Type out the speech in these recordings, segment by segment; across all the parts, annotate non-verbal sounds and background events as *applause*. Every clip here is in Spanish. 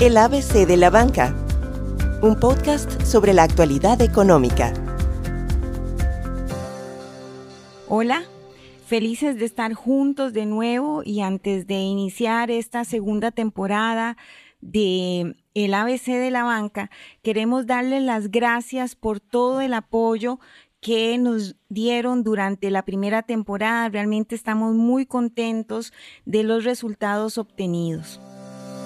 El ABC de la Banca, un podcast sobre la actualidad económica. Hola, felices de estar juntos de nuevo y antes de iniciar esta segunda temporada de el ABC de la banca, queremos darles las gracias por todo el apoyo que nos dieron durante la primera temporada. Realmente estamos muy contentos de los resultados obtenidos.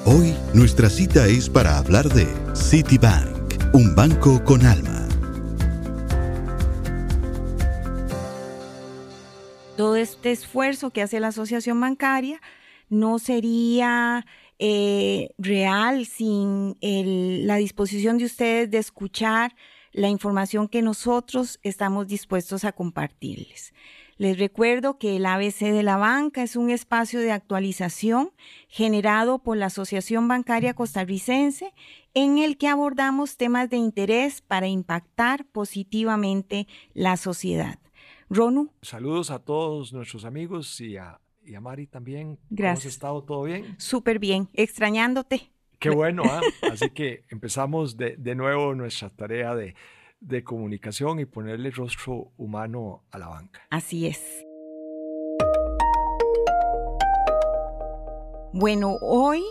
Hoy nuestra cita es para hablar de Citibank, un banco con alma. Todo este esfuerzo que hace la asociación bancaria no sería eh, real sin la disposición de ustedes de escuchar la información que nosotros estamos dispuestos a compartirles. Les recuerdo que el ABC de la Banca es un espacio de actualización generado por la Asociación Bancaria Costarricense en el que abordamos temas de interés para impactar positivamente la sociedad. Ronu. Saludos a todos nuestros amigos y a, Mari también. Gracias. ¿Cómo has estado? ¿Todo bien? Súper bien, extrañándote. Qué bueno, ¿ah? así que empezamos de, nuevo nuestra tarea de, de comunicación y ponerle rostro humano a la banca. Así es. Bueno, hoy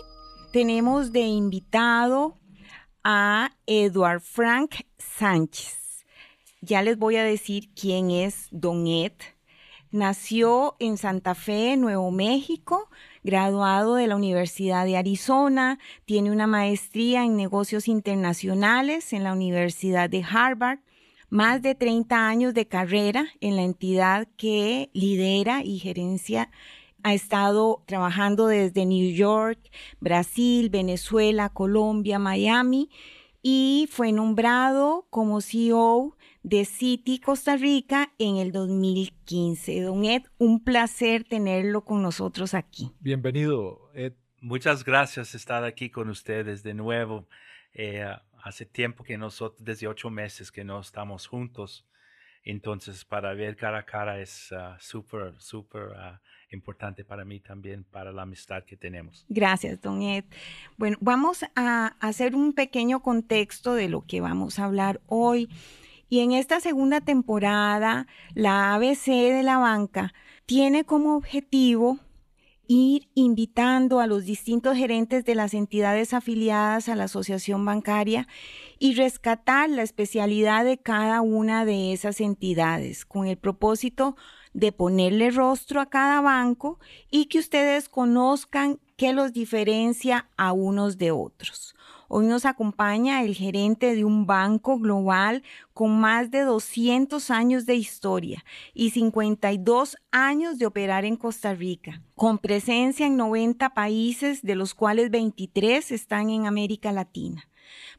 tenemos de invitado a Eduard Frank Sánchez. Ya les voy a decir quién es Don Ed. Nació en Santa Fe, Nuevo México, graduado de la Universidad de Arizona, tiene una maestría en negocios internacionales en la Universidad de Harvard, más de 30 años de carrera en la entidad que lidera y gerencia. Ha estado trabajando desde New York, Brasil, Venezuela, Colombia, Miami y fue nombrado como CEO de City Costa Rica en el 2015. Don Ed, un placer tenerlo con nosotros aquí. Bienvenido, Ed. Muchas gracias estar aquí con ustedes de nuevo. Eh, hace tiempo que nosotros, desde ocho meses que no estamos juntos, entonces para ver cara a cara es ah, súper, súper ah, importante para mí también, para la amistad que tenemos. Gracias, don Ed. Bueno, vamos a hacer un pequeño contexto de lo que vamos a hablar hoy. Y en esta segunda temporada, la ABC de la banca tiene como objetivo ir invitando a los distintos gerentes de las entidades afiliadas a la asociación bancaria y rescatar la especialidad de cada una de esas entidades con el propósito de ponerle rostro a cada banco y que ustedes conozcan qué los diferencia a unos de otros. Hoy nos acompaña el gerente de un banco global con más de 200 años de historia y 52 años de operar en Costa Rica, con presencia en 90 países, de los cuales 23 están en América Latina.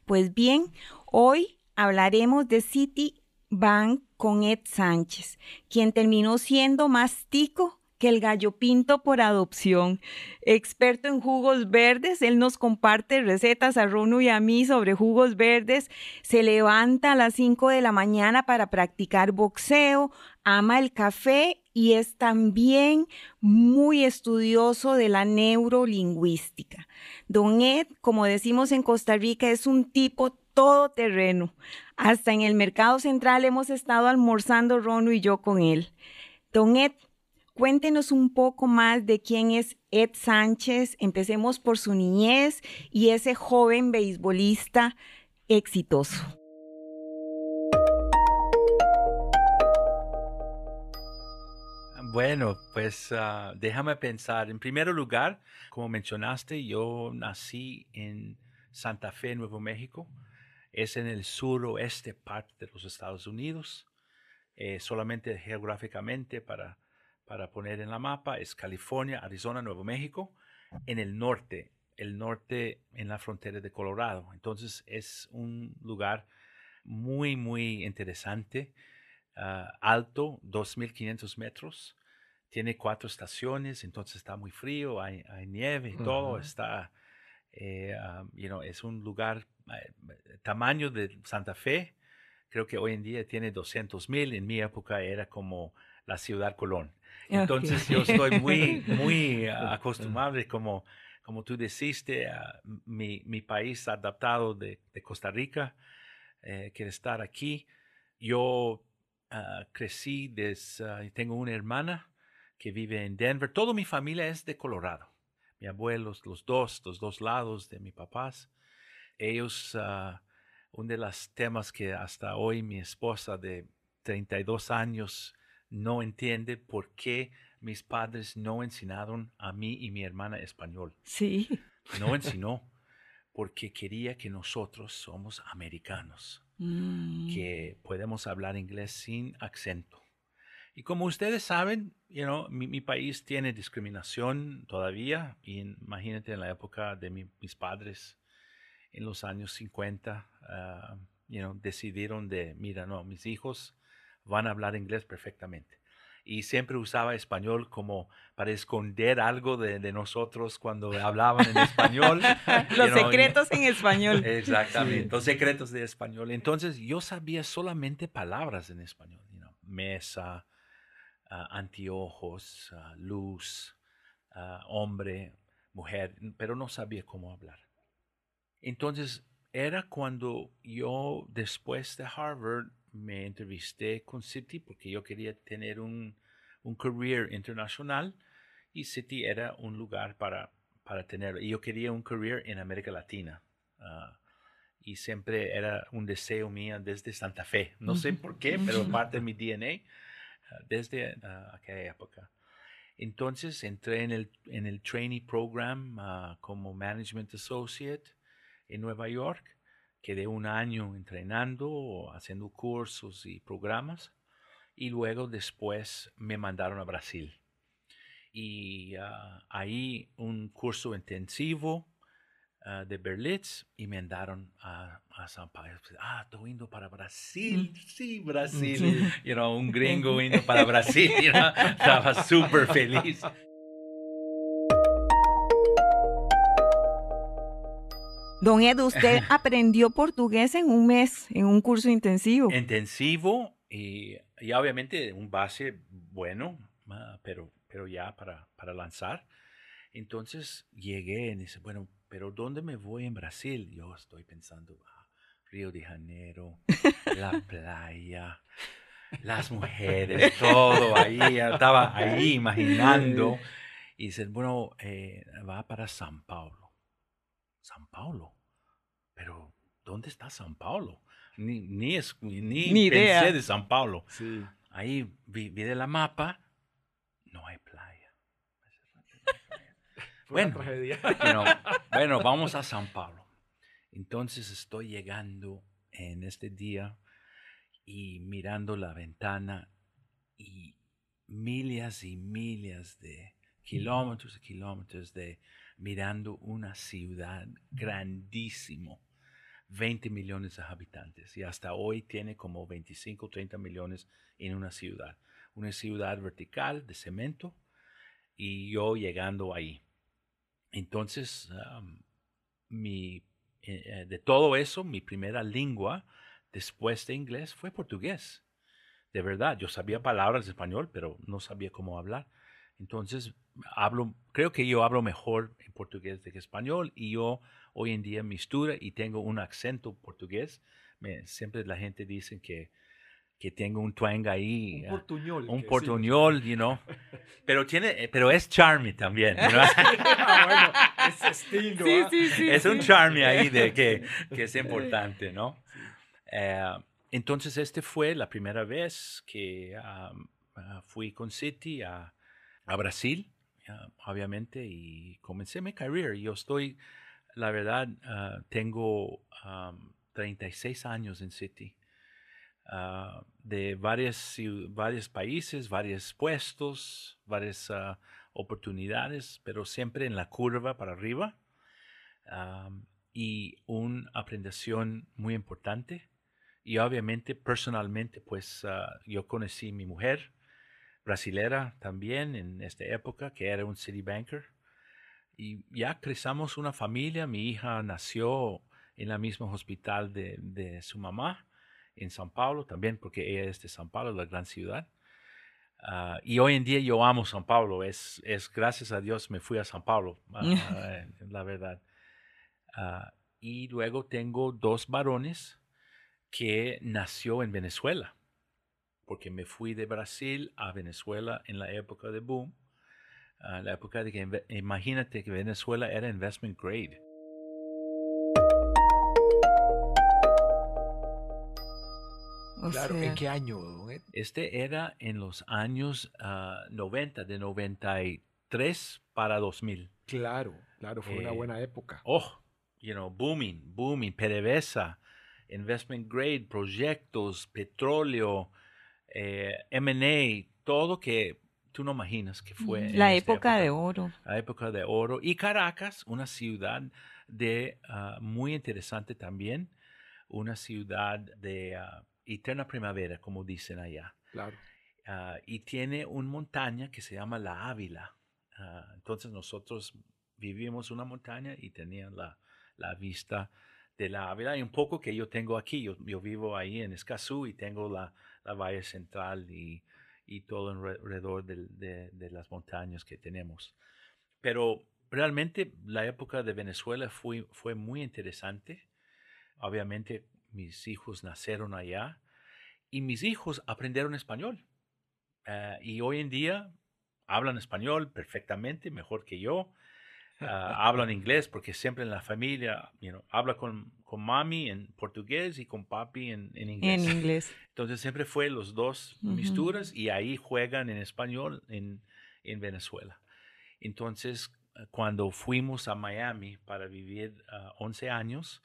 Pues bien, hoy hablaremos de Citibank con Ed Sánchez, quien terminó siendo más tico el gallo pinto por adopción. Experto en jugos verdes, él nos comparte recetas a Ronu y a mí sobre jugos verdes. Se levanta a las 5 de la mañana para practicar boxeo, ama el café y es también muy estudioso de la neurolingüística. Don Ed, como decimos en Costa Rica, es un tipo todoterreno. Hasta en el mercado central hemos estado almorzando Ronu y yo con él. Don Ed, Cuéntenos un poco más de quién es Ed Sánchez. Empecemos por su niñez y ese joven beisbolista exitoso. Bueno, pues ah, déjame pensar. En primer lugar, como mencionaste, yo nací en Santa Fe, Nuevo México. Es en el suroeste parte de los Estados Unidos. Eh, solamente geográficamente para para poner en la mapa es California, Arizona, Nuevo México, en el norte, el norte en la frontera de Colorado. Entonces es un lugar muy, muy interesante, uh, alto, 2.500 metros, tiene cuatro estaciones, entonces está muy frío, hay, nieve y todo, está, eh, um, you know, es un lugar, eh, tamaño de Santa Fe, creo que hoy en día tiene 200.000, en mi época era como la ciudad Colón. Entonces yo estoy muy, muy *laughs* acostumbrado como como tú deciste, ah, mi, mi, país adaptado de, de Costa Rica, eh, quiere estar aquí. Yo uh, crecí, des, tengo una hermana que vive en Denver. Toda mi familia es de Colorado. Mi abuelos, los dos, los dos lados de mis papás. Ellos, uh, uno de los temas que hasta hoy mi esposa de 32 años no entiende por qué mis padres no enseñaron a mí y mi hermana español. Sí. No *laughs* enseñó porque quería que nosotros somos americanos, Mm. que podemos hablar inglés sin acento. Y como ustedes saben, you know, mi, mi país tiene discriminación todavía. Y imagínate en la época de mi- mis padres, en los años 50, ah, you know, decidieron de, mira, no, mis hijos van a hablar inglés perfectamente. Y siempre usaba español como para esconder algo de, de nosotros cuando hablaban en español. *laughs* you Los know, y- secretos en español. *laughs* Exactamente, los secretos de español. Entonces yo sabía solamente palabras en español, you know, mesa, ah, anteojos, ah, luz, ah, hombre, mujer, pero no sabía cómo hablar. Entonces era cuando yo después de Harvard me entrevisté con City porque yo quería tener un, un career internacional y City era un lugar para, para tenerlo. Y yo quería un career en América Latina. ah, y siempre era un deseo mío desde Santa Fe. No sé por qué, pero *laughs* parte de mi DNA ah, desde ah, aquella época. Entonces entré en el, en el trainee program como Management Associate en Nueva York. Quedé un año entrenando, haciendo cursos y programas. Y luego después me mandaron a Brasil. Y ah, ahí un curso intensivo ah, de Berlitz y me mandaron a, a San Paulo. Ah, estoy yendo para Brasil. *laughs* Sí, Brasil. Sí. *laughs* You know, un *laughs* gringo yendo para Brasil. you know. Estaba súper feliz. Don Ed, usted *laughs* aprendió portugués en un mes, en un curso intensivo. intensivo y, y obviamente un base bueno, pero, pero ya para, para lanzar. Entonces llegué y dice, bueno, pero ¿dónde me voy en Brasil? Yo estoy pensando, ah, Río de Janeiro, la *laughs* playa, las mujeres, todo ahí, estaba ahí imaginando. *laughs* Y dice, bueno, eh, va para San Paulo. San Paulo. Pero, ¿dónde está San Paulo? Ni, ni, es, ni, Ni idea. pensé de San Paulo. Sí. Ahí vi, vi de la mapa, no hay playa. *laughs* Bueno. tragedia. You know, *laughs* bueno, vamos a San Paulo. Entonces estoy llegando en este día y mirando la ventana y millas y millas de kilómetros y kilómetros de mirando una ciudad grandísimo, 20 millones de habitantes y hasta hoy tiene como 25 o 30 millones en una ciudad, una ciudad vertical de cemento y yo llegando ahí. Entonces, mi, eh, eh, de todo eso, mi primera lengua después de inglés fue portugués. De verdad, yo sabía palabras de español, pero no sabía cómo hablar. Entonces, hablo, creo que yo hablo mejor en portugués de que español y yo hoy en día mistura y tengo un acento portugués. Me- siempre la gente dice que, que tengo un twang ahí. Un ah, portuñol. un portuñol, you know. Pero tiene, eh, pero es charmy también. you know. decimos. Ah, bueno, ese estilo. Sí, ¿ah? sí, sí. es un sí. charme ahí de que, que es importante, ¿no? Eh, entonces, este fue la primera vez que um, fui con City a, a Brasil, obviamente, y comencé mi carrera. Yo estoy, la verdad, ah, tengo um, 36 años en City. ah, de varios países, varios puestos, varias ah, oportunidades, pero siempre en la curva para arriba y una aprendización muy importante. Y obviamente personalmente, pues ah, yo conocí a mi mujer brasilera también en esta época, que era un city banker. Y ya crezamos una familia. Mi hija nació en el mismo hospital de, de su mamá en San Paulo también, porque ella es de San Paulo, la gran ciudad. Ah, y hoy en día yo amo San Pablo. Es, es gracias a Dios me fui a San Pablo, *laughs* eh, la verdad. Ah, y luego tengo dos varones que nació en Venezuela, porque me fui de Brasil a Venezuela en la época de boom, la época de que imagínate que Venezuela era investment grade. claro, ¿en qué año? Este era en los años 90, de 93 para 2000. Claro, claro, fue una Eh, buena época. Oh, you know, booming, booming, PDVSA, investment grade, proyectos, petróleo, eh, M&A, todo que tú no imaginas que fue. en La esta época de oro. La época de oro. Y Caracas, una ciudad de ah, muy interesante también, una ciudad de ah, eterna primavera, como dicen allá. Claro. Ah, y tiene una montaña que se llama la Ávila. Entonces nosotros vivimos una montaña y tenía la, la vista de la Ávila y un poco que yo tengo aquí. Yo, vivo ahí en Escazú y tengo la, la Central y, y todo alrededor de, de las montañas que tenemos. Pero realmente la época de Venezuela fue, fue muy interesante. Obviamente mis hijos nacieron allá y mis hijos aprendieron español. Ah, y hoy en día hablan español perfectamente, mejor que yo. Ah, hablan inglés porque siempre en la familia, you know, habla con, con mami en portugués y con papi en, en inglés. En *laughs* inglés. Entonces siempre fue los dos Ujú. misturas y ahí juegan en español en, en Venezuela. Entonces, eh, cuando fuimos a Miami para vivir ah, 11 años,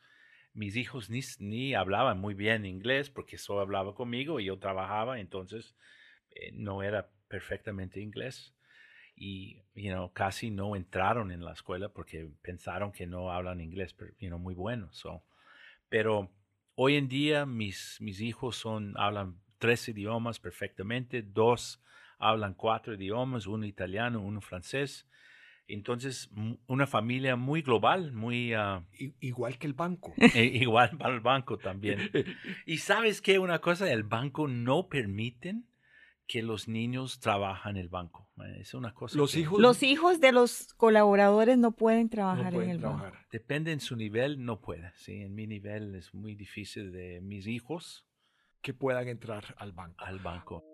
mis hijos ni, ni hablaban muy bien inglés porque solo hablaba conmigo y yo trabajaba, entonces eh, no era perfectamente inglés. Y you know, casi no entraron en la escuela porque pensaron que no hablan inglés pero, you know, muy bueno. So, pero hoy en día mis, mis hijos son, hablan tres idiomas perfectamente, dos hablan cuatro idiomas, uno italiano, uno francés. Entonces, una familia muy global, muy I- igual que el banco. *laughs* e- igual para el banco *laughs* también. Y sabes qué, una cosa, el banco no permiten que los niños trabajen en el banco. Eh, Es una cosa Los que hijos Los hijos de los colaboradores no pueden no trabajar pueden en el banco. depende en su nivel, no puede. Sí, en mi nivel es muy difícil de mis hijos Que puedan entrar al banco. al banco.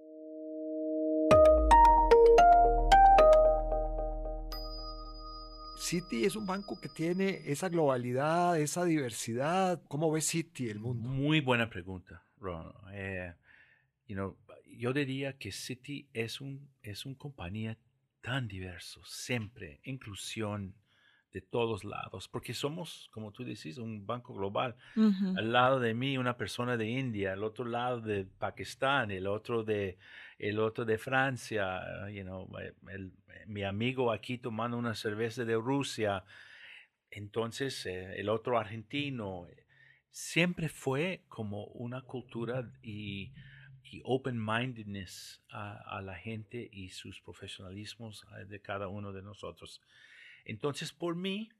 Citi es un banco que tiene esa globalidad, esa diversidad. ¿Cómo ve Citi el mundo? Muy buena pregunta, Ron. Eh, you know, yo diría que Citi es un es una compañía tan diverso, siempre inclusión de todos lados, porque somos, como tú decís, un banco global. Ujú. Al lado de mí una persona de India, al otro lado de Pakistán, el otro de el otro de Francia, you know, eh, el- mi amigo aquí tomando una cerveza de Rusia, entonces eh, el otro argentino, siempre fue como una cultura y, open-mindedness a, la gente y sus profesionalismos eh, de cada uno de nosotros. Entonces, por mí,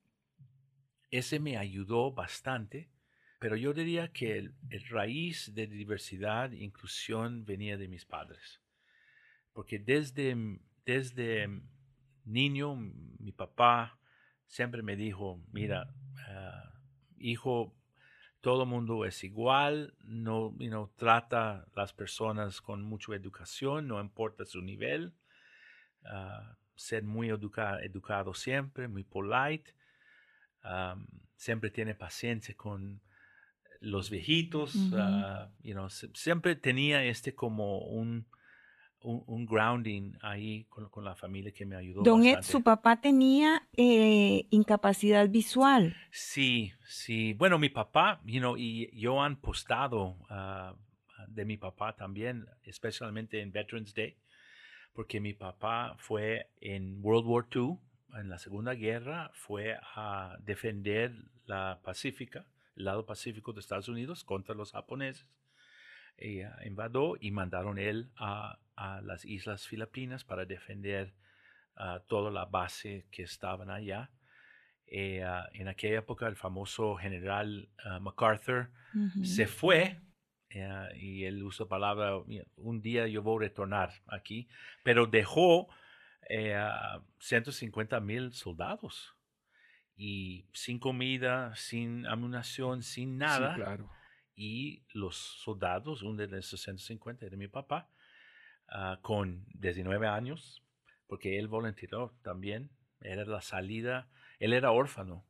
ese me ayudó bastante, pero yo diría que el, raíz de diversidad e inclusión venía de mis padres. Porque desde, desde niño, mi papá siempre me dijo, mira, ah, hijo, todo mundo es igual, no you know, trata las personas con mucha educación, no importa su nivel, ah, ser muy educa- educado siempre, muy polite, um, siempre tiene paciencia con los viejitos, ah, you know, se- siempre tenía este como un, un, un grounding ahí con, con la familia que me ayudó. Don Ed, bastante. su papá tenía eh, incapacidad visual. Sí, sí. Bueno, mi papá, you know, y yo han postado ah, de mi papá también, especialmente en Veterans Day, porque mi papá fue en World War II, en la Segunda Guerra, fue a defender la Pacífica, el lado pacífico de Estados Unidos contra los japoneses. Ah, invadió y mandaron él a, a las Islas Filipinas para defender ah, toda la base que estaban allá. Eh, ah, en aquella época el famoso general ah, MacArthur Ujú. se fue eh, y él usó palabra, un día yo voy a retornar aquí, pero dejó eh, 150 mil soldados y sin comida, sin amunición, sin nada. Sí, claro. Y los soldados, uno de esos 150 era mi papá, ah, con 19 años, porque él voluntarió también, era la salida, él era órfano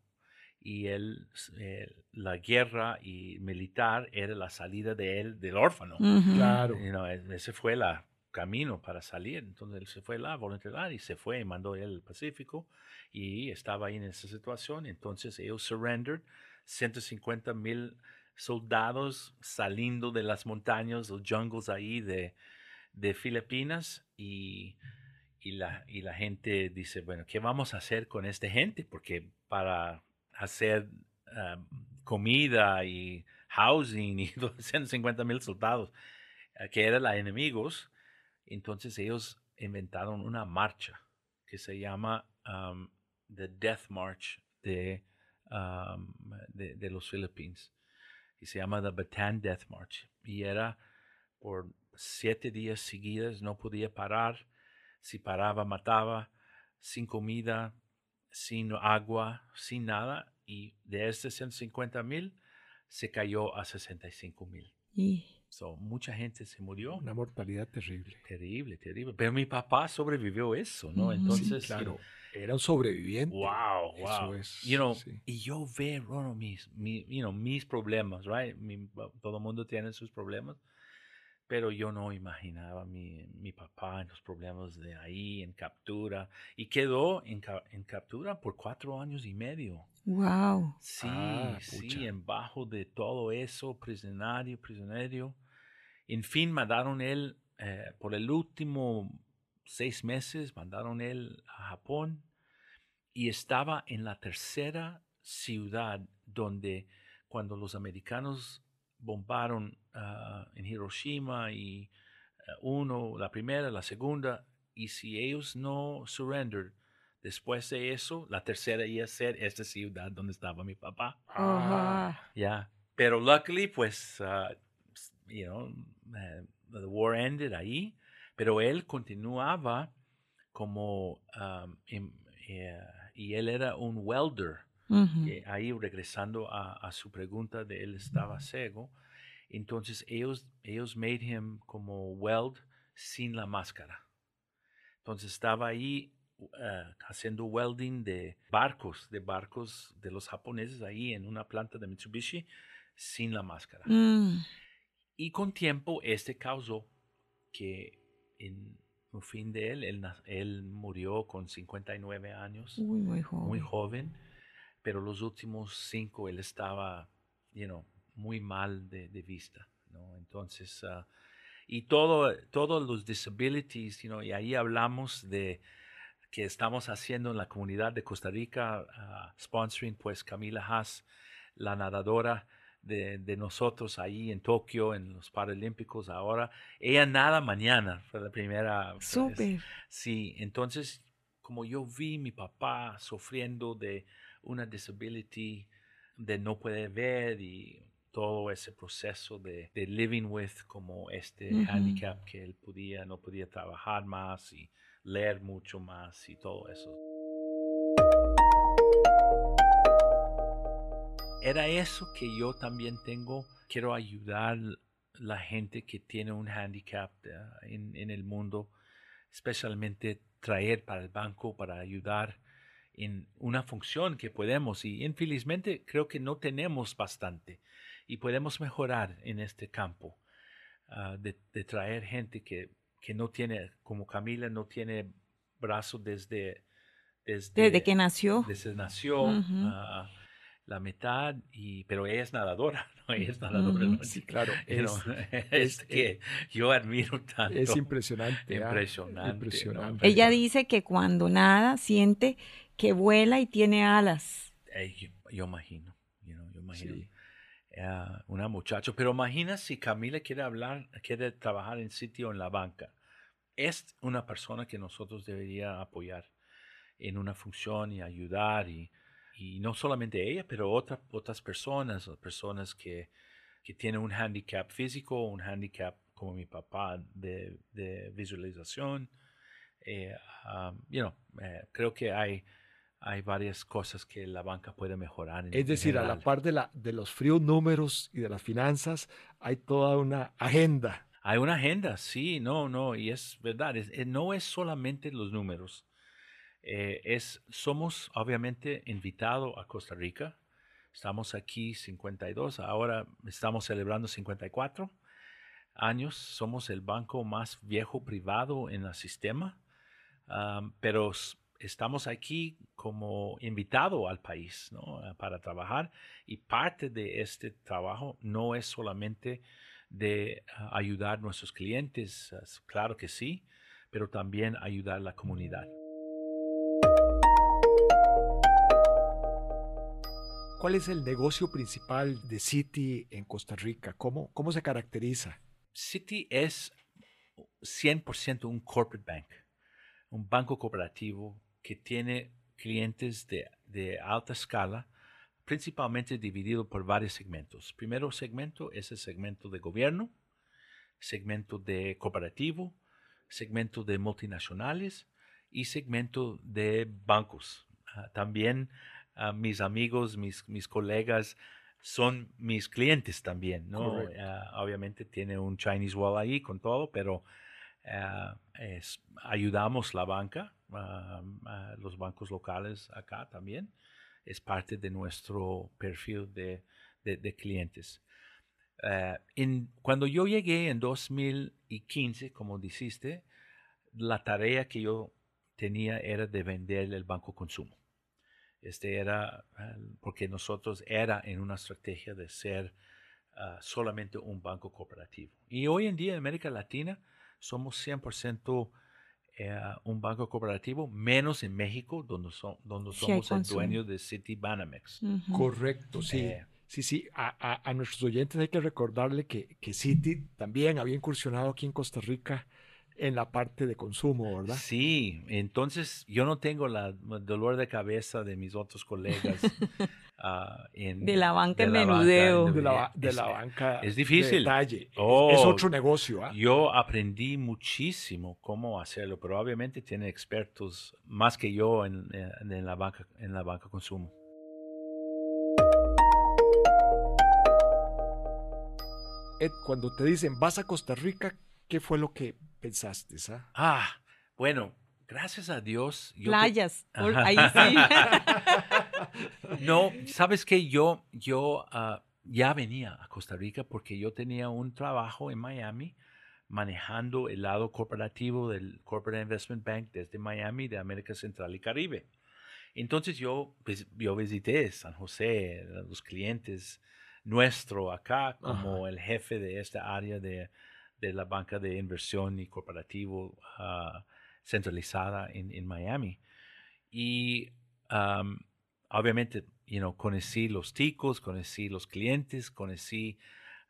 y él, eh, la guerra y militar era la salida de él del órfano. Claro. ese fue el camino para salir. Entonces él se fue la voluntariar y se fue y mandó él al Pacífico y estaba ahí en esa situación. Entonces ellos surrendered 150 mil soldados saliendo de las montañas, los jungles ahí de, de Filipinas y, y, la, y la gente dice, bueno, ¿qué vamos a hacer con esta gente? Porque para hacer ah, comida y housing y *laughs* 150 mil soldados, ah, que eran los enemigos. Entonces ellos inventaron una marcha que se llama um, The Death March de, um, de, de, los Filipinos. Y se llama The Bataan Death March. Y era por siete días seguidos, no podía parar. Si paraba, mataba, sin comida, sin agua, sin nada, y de estos 150 mil se cayó a 65 mil. So, mucha gente se murió. Una mortalidad terrible. Terrible, terrible. Pero mi papá sobrevivió eso, ¿no? Entonces, claro. Era un sobreviviente. Wow, wow. Eso es, you know, Y yo veo, bueno, mis, you know, mis problemas, right? todo el mundo tiene sus problemas. Pero yo no imaginaba mi, mi papá en los problemas de ahí, en captura. Y quedó en, en captura por cuatro años y medio. Wow. Sí, ah, sí, en bajo de todo eso, prisionario, prisionero. En fin, mandaron él, eh, por el último seis meses, mandaron él a Japón y estaba en la tercera ciudad donde cuando los americanos bombaron ah, en Hiroshima y ah, uno, la primera, la segunda, y si ellos no surrendered, después de eso, la tercera iba a ser esta ciudad donde estaba mi papá. Ya, pero luckily, pues, uh, you know, uh, the war ended ahí, pero él continuaba como, um, eh, y él era un welder ahí regresando a, su pregunta de él estaba ciego, entonces ellos, ellos made him como weld sin la máscara. Entonces estaba ahí uh, haciendo welding de barcos, de barcos de los japoneses ahí en una planta de Mitsubishi sin la máscara. Mm. Y con tiempo este causó que en un fin de él, él, él murió con 59 años, muy joven. Muy joven pero los últimos cinco él estaba, you know, muy mal de, de vista, ¿no? Entonces, uh, y todo, todos los disabilities, you know, y ahí hablamos de que estamos haciendo en la comunidad de Costa Rica, uh, sponsoring pues Camila Haas, la nadadora de, de, nosotros ahí en Tokio, en los Paralímpicos ahora. Ella nada mañana, fue la primera. Súper. Sí, entonces, como yo vi mi papá sufriendo de una disability de no poder ver y todo ese proceso de, de living with como este handicap que él podía, no podía trabajar más y leer mucho más y todo eso. Era eso que yo también tengo, quiero ayudar la gente que tiene un handicap eh, en, en el mundo, especialmente traer para el banco, para ayudar en una función que podemos y infelizmente creo que no tenemos bastante y podemos mejorar en este campo ah, de, traer gente que, que, no tiene, como Camila, no tiene brazo desde, desde, que nació. Desde nació. Ah, la mitad, y, pero ella es nadadora, *laughs* ¿no? Ella es nadadora. Sí, claro. Es, *laughs* que yo admiro tanto. Es impresionante. Ah, impresionante. impresionante. Ella dice que cuando nada siente que vuela y tiene alas. yo, imagino, yo imagino. una muchacha, pero imagina si Camila quiere hablar, quiere trabajar en sitio en la banca. Es una persona que nosotros debería apoyar en una función y ayudar y, y no solamente ella, pero otras otras personas, personas que que tiene un handicap físico, un handicap como mi papá de, de visualización. Eh, um, you know, eh, creo que hay, hay varias cosas que la banca puede mejorar. es decir, a la par de, la, de los fríos números y de las finanzas, hay toda una agenda. Hay una agenda, sí, no, no, y es verdad, no es solamente los números. Eh, es, somos obviamente invitados a Costa Rica. Estamos aquí 52, ahora estamos celebrando 54 años. Somos el banco más viejo privado en el sistema, pero estamos aquí como invitado al país para trabajar y parte de este trabajo no es solamente de ah, ayudar a nuestros clientes, claro que sí, pero también ayudar a la comunidad. ¿Cuál es el negocio principal de Citi en Costa Rica? ¿Cómo, cómo se caracteriza? Citi es 100% un corporate bank, un banco cooperativo que tiene clientes de, de alta escala, principalmente dividido por varios segmentos. Primero segmento es el segmento de gobierno, segmento de cooperativo, segmento de multinacionales y segmento de bancos. Ah, también mis amigos, mis, mis colegas son mis clientes también, ¿no? Ah, obviamente tiene un Chinese Wall ahí con todo, pero ah, ayudamos la banca, los bancos locales acá también. Es parte de nuestro perfil de, de, clientes. Ah, en, cuando yo llegué en 2015, como dijiste, la tarea que yo tenía era de vender el banco consumo. Este era porque nosotros era en una estrategia de ser ah, solamente un banco cooperativo. Y hoy en día en América Latina somos 100% eh, un banco cooperativo, menos en México, donde, donde somos el dueño de City Banamex. Correcto, sí. Eh, sí, sí, a, a, nuestros oyentes hay que recordarle que, que City también había incursionado aquí en Costa Rica en la parte de consumo, ¿verdad? Sí, entonces yo no tengo la, el dolor de cabeza de mis otros colegas. *laughs* Ah, de la banca de menudeo. de, la, de la, banca es difícil. es, oh, otro negocio. ¿ah? Yo aprendí muchísimo cómo hacerlo, pero obviamente tiene expertos más que yo en, en la banca en la banca consumo. Ed, cuando te dicen vas a Costa Rica, ¿qué fue lo que pensaste? Ah, ah bueno, gracias a Dios. Playas, ahí sí. *laughs* *laughs* no, sabes que yo, yo ah, ya venía a Costa Rica porque yo tenía un trabajo en Miami manejando el lado corporativo del Corporate Investment Bank desde Miami, de América Central y Caribe. Entonces yo, pues, yo visité San José, los clientes nuestro acá como el jefe de esta área de de la banca de inversión y corporativo ah, centralizada en, Miami. Y obviamente, you know, conocí los ticos, conocí los clientes, conocí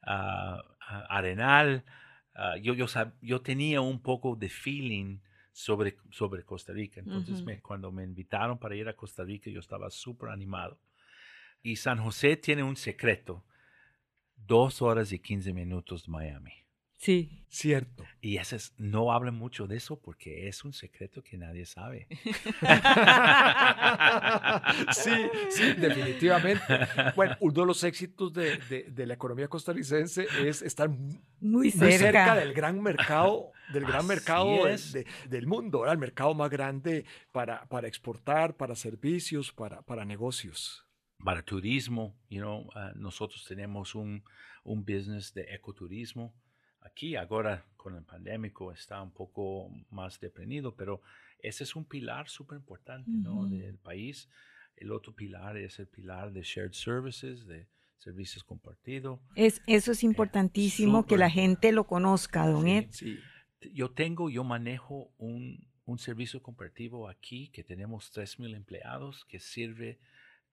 uh, Arenal. yo, yo, yo tenía un poco de feeling sobre, sobre Costa Rica. Entonces, me, cuando me invitaron para ir a Costa Rica, yo estaba súper animado. Y San José tiene un secreto, dos horas y quince minutos de Miami. Sí. Cierto. Y ese es, no hablen mucho de eso porque es un secreto que nadie sabe. *laughs* sí, sí, definitivamente. Bueno, uno de los éxitos de, de, la economía costarricense es estar muy cerca, del gran mercado, del gran mercado del mundo, el mercado más grande para, para exportar, para servicios, para, para negocios. Para turismo, you know, ah, nosotros tenemos un, un business de ecoturismo aquí ahora con el pandémico está un poco más deprimido, pero ese es un pilar súper importante ¿no? del país. El otro pilar es el pilar de shared services, de servicios compartidos. Es, eso es eh, importantísimo que la gente lo conozca, don Ed. Sí. Yo tengo, yo manejo un, un servicio compartido aquí que tenemos 3.000 empleados que sirve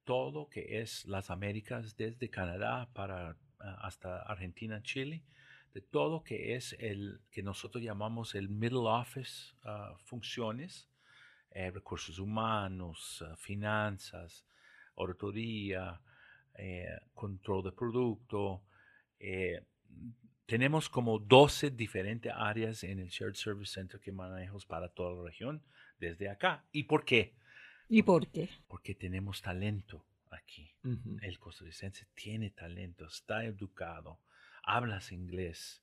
todo que es las Américas, desde Canadá para ah, hasta Argentina, Chile de todo que es el que nosotros llamamos el middle office ah, funciones, eh, recursos humanos, ah, finanzas, auditoría, eh, control de producto, Eh, tenemos como 12 diferentes áreas en el Shared Service Center que manejamos para toda la región desde acá. ¿Y por qué? ¿Y por qué? Porque tenemos talento aquí. El costarricense tiene talento, está educado, hablas inglés.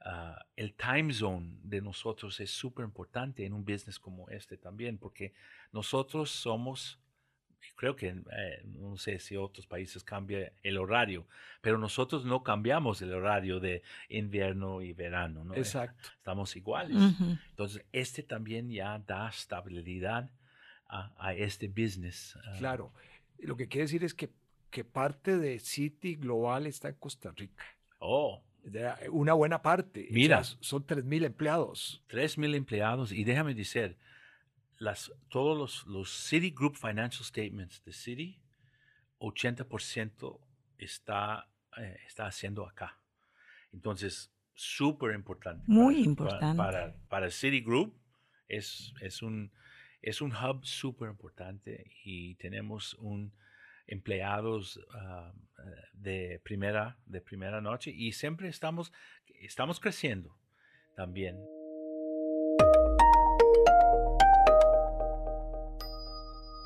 Ah, el time zone de nosotros es súper importante en un business como este también, porque nosotros somos, creo que, eh, no sé si otros países cambian el horario, pero nosotros no cambiamos el horario de invierno y verano, ¿no? Exacto. Estamos iguales. Entonces, este también ya da estabilidad a, este business. Ah. Claro. Lo que quiere decir es que, que parte de City Global está en Costa Rica. Oh. Una buena parte. Mira. son 3.000 empleados. 3.000 empleados. Y déjame decir, las, todos los, los City Group Financial Statements de City, 80% está, eh, está haciendo acá. Entonces, súper importante. Muy importante. Para, para, City Group es, es, un, es un hub súper importante y tenemos un empleados ah, de, primera, de primera noche y siempre estamos, estamos creciendo también.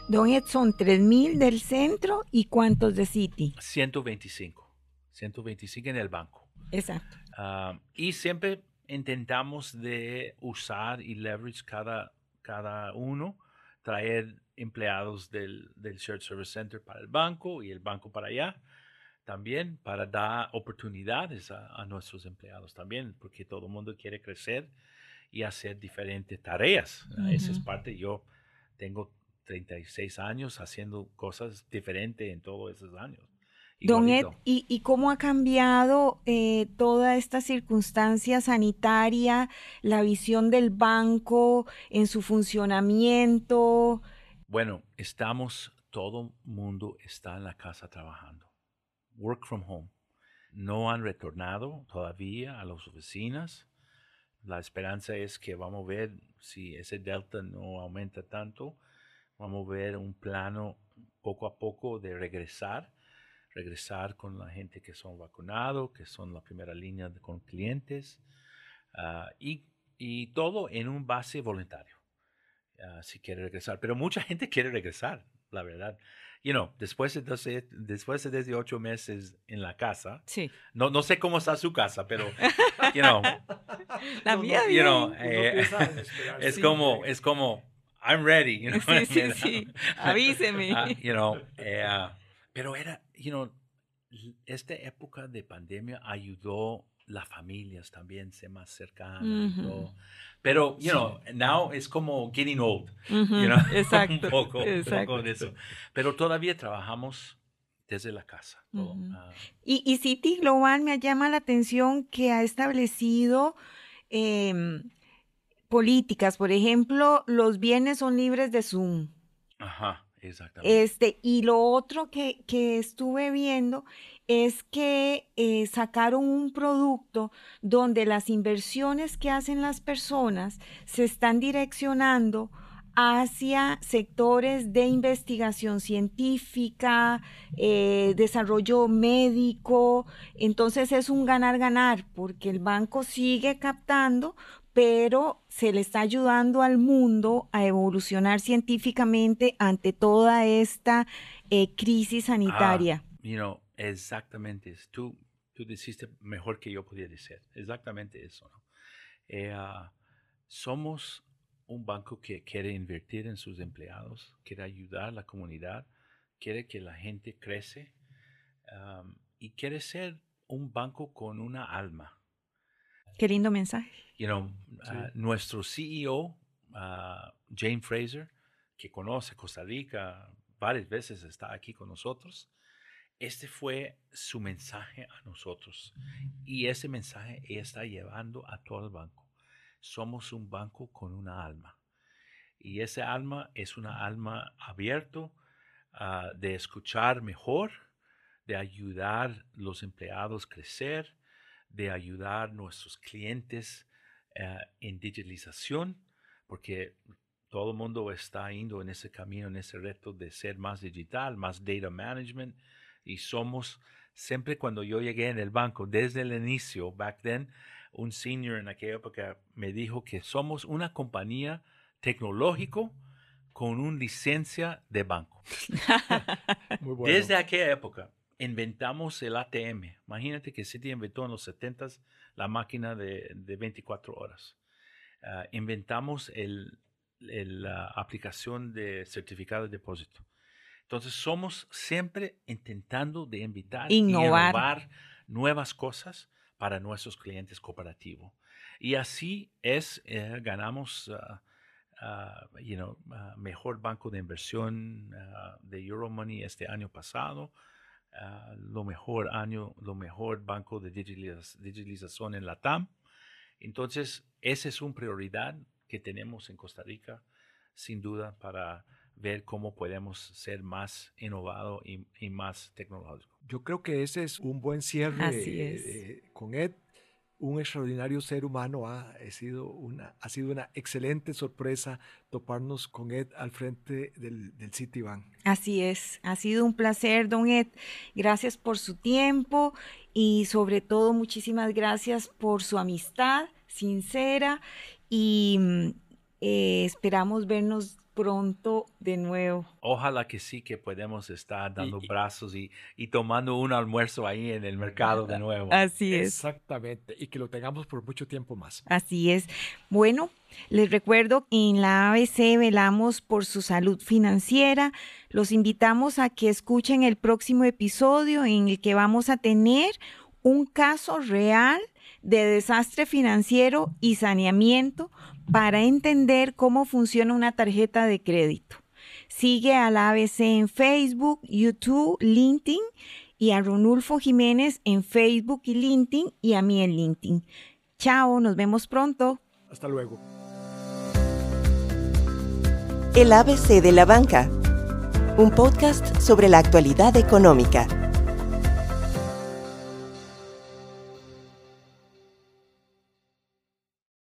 Don Edson, 3.000 del centro y cuántos de City? 125. 125 en el banco. Exacto. Ah, y siempre intentamos de usar y leverage cada, cada uno, traer empleados del, del Shared Service Center para el banco y el banco para allá también para dar oportunidades a, nuestros empleados también, porque todo el mundo quiere crecer y hacer diferentes tareas. Esa es parte, yo tengo 36 años haciendo cosas diferentes en todos esos años. Don Ed, ¿y, cómo ha cambiado eh, toda esta circunstancia sanitaria, la visión del banco en su funcionamiento? Bueno, estamos, todo mundo está en la casa trabajando. Work from home. No han retornado todavía a las oficinas. La esperanza es que vamos a ver si ese delta no aumenta tanto. Vamos a ver un plano poco a poco de regresar, regresar con la gente que son vacunados, que son la primera línea con clientes, ah, y, y todo en un base voluntario. Ah, si quiere regresar. Pero mucha gente quiere regresar, la verdad. You know, después de, 12, después de 18 meses en la casa, sí. no, no sé cómo está su casa, pero, *laughs* you know, la mía, you know, eh, es como, es como, I'm ready, you know. Sí, sí, sí, *laughs* avíseme. Uh, you know, eh, pero era, you know, esta época de pandemia ayudó las familias también se más cercanas. Pero, you know, now es como getting old. you know? *laughs* Exacto. un, poco, exacto. de eso. Pero todavía trabajamos desde la casa. Ah. y, y, City Global me llama la atención que ha establecido em, políticas. Por ejemplo, los bienes son libres de Zoom. Ajá. Exactamente. Este, y lo otro que, que estuve viendo es que eh, sacaron un producto donde las inversiones que hacen las personas se están direccionando hacia sectores de investigación científica, eh, desarrollo médico. Entonces es un ganar-ganar porque el banco sigue captando, pero se le está ayudando al mundo a evolucionar científicamente ante toda esta eh, crisis sanitaria. Ah, Exactamente, tú, tú dijiste mejor que yo podía decir, exactamente eso. Eh, ah, somos un banco que quiere invertir en sus empleados, quiere ayudar a la comunidad, quiere que la gente crece y quiere ser un banco con una alma. Qué lindo mensaje. You know, ah, nuestro CEO, ah, Jane Fraser, que conoce Costa Rica varias veces, está aquí con nosotros. Este fue su mensaje a nosotros y ese mensaje está llevando a todo el banco. Somos un banco con una alma y ese alma es una alma abierto ah, de escuchar mejor, de ayudar a los empleados a crecer, de ayudar a nuestros clientes en digitalización, porque todo el mundo está yendo en ese camino, en ese reto de ser más digital, más data management, y somos siempre cuando yo llegué en el banco, desde el inicio, back then, un senior en aquella época me dijo que somos una compañía tecnológico con una licencia de banco. *laughs* Desde aquella época inventamos el ATM. Imagínate que Citi inventó en los 70s la máquina de, 24 horas. Ah, inventamos la aplicación de certificado de depósito. Entonces somos siempre intentando de invitar innovar nuevas cosas para nuestros clientes cooperativos. Y así es, eh, ganamos uh, you know, mejor banco de inversión de Euromoney este año pasado, lo mejor año, lo mejor banco de digitalización en la TAM. Entonces, esa es una prioridad que tenemos en Costa Rica, sin duda, para ver cómo podemos ser más innovado y, más tecnológico. Yo creo que ese es un buen cierre eh, con Ed. Un extraordinario ser humano ha, sido una, ha sido una excelente sorpresa toparnos con Ed al frente del, del Citibank. Así es, ha sido un placer, don Ed. Gracias por su tiempo y sobre todo muchísimas gracias por su amistad sincera y mm, eh, esperamos vernos pronto de nuevo. Ojalá que sí, que podemos estar dando brazos y, y, tomando un almuerzo ahí en el mercado de nuevo. Así es. Exactamente, y que lo tengamos por mucho tiempo más. Así es. Bueno, les recuerdo, en la ABC velamos por su salud financiera. Los invitamos a que escuchen el próximo episodio en el que vamos a tener un caso real de desastre financiero y saneamiento para entender cómo funciona una tarjeta de crédito. Sigue a la ABC en Facebook, YouTube, LinkedIn y a Ronulfo Jiménez en Facebook y LinkedIn y a mí en LinkedIn. Chao, nos vemos pronto. Hasta luego. El ABC de la banca, un podcast sobre la actualidad económica.